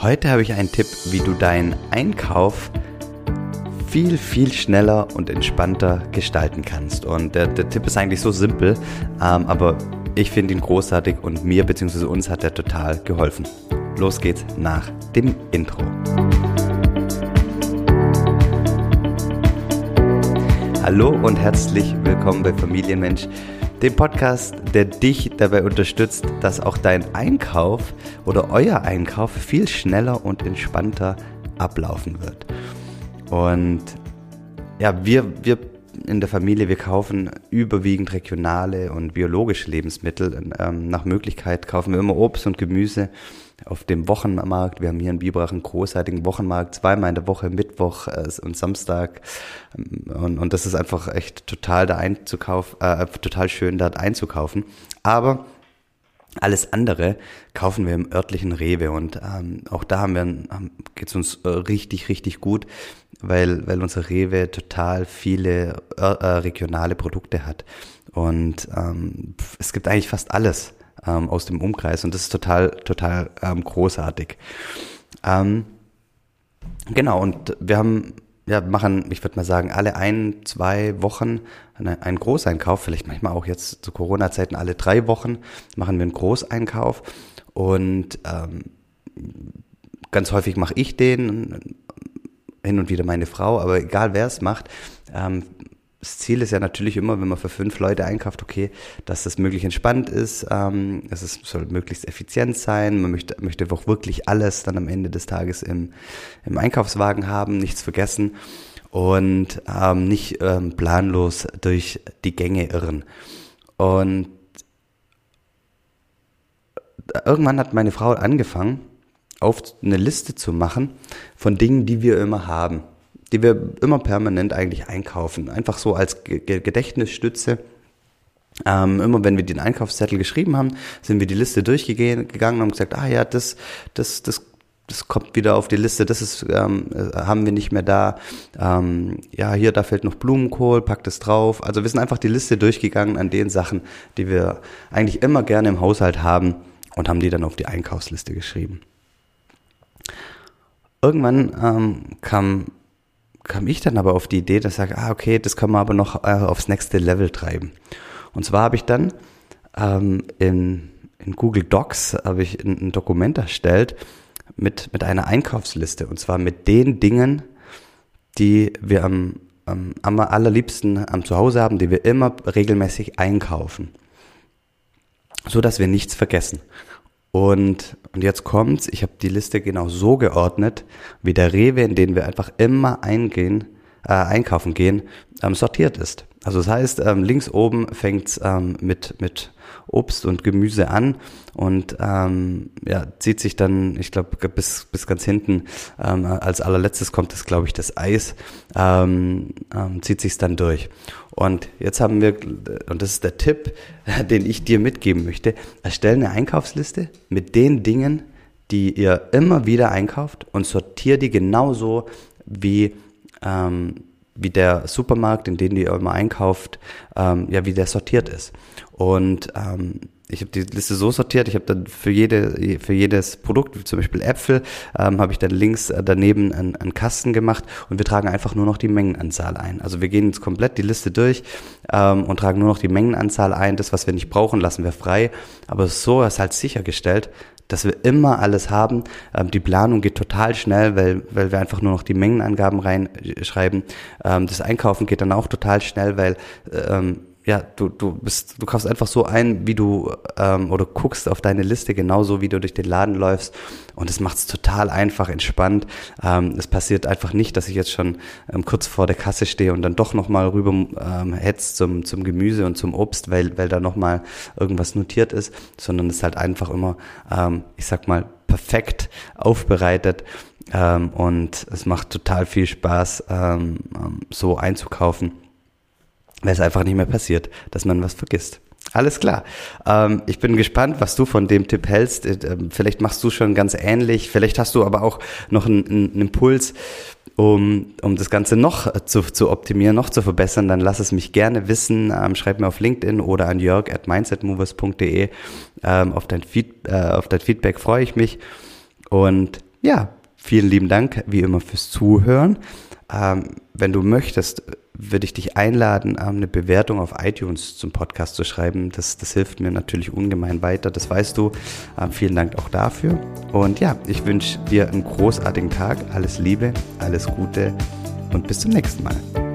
Heute habe ich einen Tipp, wie du deinen Einkauf viel, viel schneller und entspannter gestalten kannst. Und der, der Tipp ist eigentlich so simpel, ähm, aber ich finde ihn großartig und mir bzw. uns hat er total geholfen. Los geht's nach dem Intro. Hallo und herzlich willkommen bei Familienmensch dem Podcast, der dich dabei unterstützt, dass auch dein Einkauf oder euer Einkauf viel schneller und entspannter ablaufen wird. Und ja, wir, wir in der Familie, wir kaufen überwiegend regionale und biologische Lebensmittel. Ähm, nach Möglichkeit kaufen wir immer Obst und Gemüse auf dem Wochenmarkt. Wir haben hier in Biberach einen großartigen Wochenmarkt, zweimal in der Woche, Mittwoch äh, und Samstag. Und, und das ist einfach echt total da einzukaufen, äh, total schön dort einzukaufen. Aber alles andere kaufen wir im örtlichen Rewe und ähm, auch da haben wir, ähm, geht's uns äh, richtig, richtig gut, weil, weil unser Rewe total viele äh, äh, regionale Produkte hat. Und ähm, es gibt eigentlich fast alles ähm, aus dem Umkreis und das ist total, total ähm, großartig. Ähm, genau, und wir haben, ja, machen, ich würde mal sagen, alle ein, zwei Wochen einen Großeinkauf, vielleicht manchmal auch jetzt zu Corona-Zeiten alle drei Wochen machen wir einen Großeinkauf und ähm, ganz häufig mache ich den, hin und wieder meine Frau, aber egal wer es macht, ähm, das Ziel ist ja natürlich immer, wenn man für fünf Leute einkauft, okay, dass das möglichst entspannt ist, ähm, es ist, soll möglichst effizient sein, man möchte, möchte auch wirklich alles dann am Ende des Tages im, im Einkaufswagen haben, nichts vergessen und ähm, nicht ähm, planlos durch die Gänge irren. Und irgendwann hat meine Frau angefangen, auf eine Liste zu machen von Dingen, die wir immer haben die wir immer permanent eigentlich einkaufen. Einfach so als Gedächtnisstütze. Ähm, immer wenn wir den Einkaufszettel geschrieben haben, sind wir die Liste durchgegangen und haben gesagt, ah ja, das, das, das, das kommt wieder auf die Liste, das ist, ähm, äh, haben wir nicht mehr da. Ähm, ja, hier, da fällt noch Blumenkohl, packt es drauf. Also wir sind einfach die Liste durchgegangen an den Sachen, die wir eigentlich immer gerne im Haushalt haben und haben die dann auf die Einkaufsliste geschrieben. Irgendwann ähm, kam kam ich dann aber auf die Idee, dass ich sage, ah, okay, das kann man aber noch äh, aufs nächste Level treiben. Und zwar habe ich dann ähm, in, in Google Docs habe ich ein, ein, Dokument erstellt mit, mit einer Einkaufsliste. Und zwar mit den Dingen, die wir am, am, am allerliebsten am Zuhause haben, die wir immer regelmäßig einkaufen. So dass wir nichts vergessen. Und, und jetzt kommt's, ich habe die Liste genau so geordnet, wie der Rewe, in den wir einfach immer eingehen, äh, einkaufen gehen, ähm, sortiert ist. Also das heißt, ähm, links oben fängt's ähm, mit, mit Obst und Gemüse an und ähm, ja, zieht sich dann, ich glaube, bis, bis ganz hinten, ähm, als allerletztes kommt das, glaube ich, das Eis, ähm, ähm, zieht sich's dann durch. Und jetzt haben wir, und das ist der Tipp, den ich dir mitgeben möchte, erstelle eine Einkaufsliste mit den Dingen, die ihr immer wieder einkauft und sortiere die genauso wie ähm, wie der Supermarkt, in den ihr immer einkauft, ähm, ja, wie der sortiert ist. Und ähm, ich habe die Liste so sortiert, ich habe dann für jede für jedes Produkt, wie zum Beispiel Äpfel, ähm, habe ich dann links äh, daneben einen, einen Kasten gemacht und wir tragen einfach nur noch die Mengenanzahl ein. Also wir gehen jetzt komplett die Liste durch ähm, und tragen nur noch die Mengenanzahl ein. Das, was wir nicht brauchen, lassen wir frei. Aber so ist halt sichergestellt, dass wir immer alles haben. Ähm, die Planung geht total schnell, weil, weil wir einfach nur noch die Mengenangaben reinschreiben. Ähm, das Einkaufen geht dann auch total schnell, weil ähm, ja, du, du bist, du kaufst einfach so ein, wie du ähm, oder guckst auf deine Liste genauso, wie du durch den Laden läufst. Und es macht es total einfach, entspannt. Ähm, es passiert einfach nicht, dass ich jetzt schon ähm, kurz vor der Kasse stehe und dann doch nochmal rüber ähm, hetzt zum, zum Gemüse und zum Obst, weil, weil da nochmal irgendwas notiert ist, sondern es ist halt einfach immer, ähm, ich sag mal, perfekt aufbereitet. Ähm, und es macht total viel Spaß, ähm, ähm so einzukaufen weil es einfach nicht mehr passiert, dass man was vergisst. Alles klar. Ähm, ich bin gespannt, was du von dem Tipp hältst. Äh, ähm, vielleicht machst du schon ganz ähnlich. Vielleicht hast du aber auch noch einen, einen Impuls, um, um das Ganze noch zu, zu optimieren, noch zu verbessern. Dann lass es mich gerne wissen. Ähm, schreib mir auf LinkedIn oder an jörg at mindsetmovers.de. Ähm, auf, dein Feed, äh, auf dein Feedback freue ich mich. Und ja, vielen lieben Dank wie immer fürs Zuhören. Ähm, wenn du möchtest, würde ich dich einladen, ähm, eine Bewertung auf iTunes zum Podcast zu schreiben. Das, das hilft mir natürlich ungemein weiter, das weißt du. Ähm, vielen Dank auch dafür. Und ja, ich wünsche dir einen großartigen Tag, alles Liebe, alles Gute und bis zum nächsten Mal.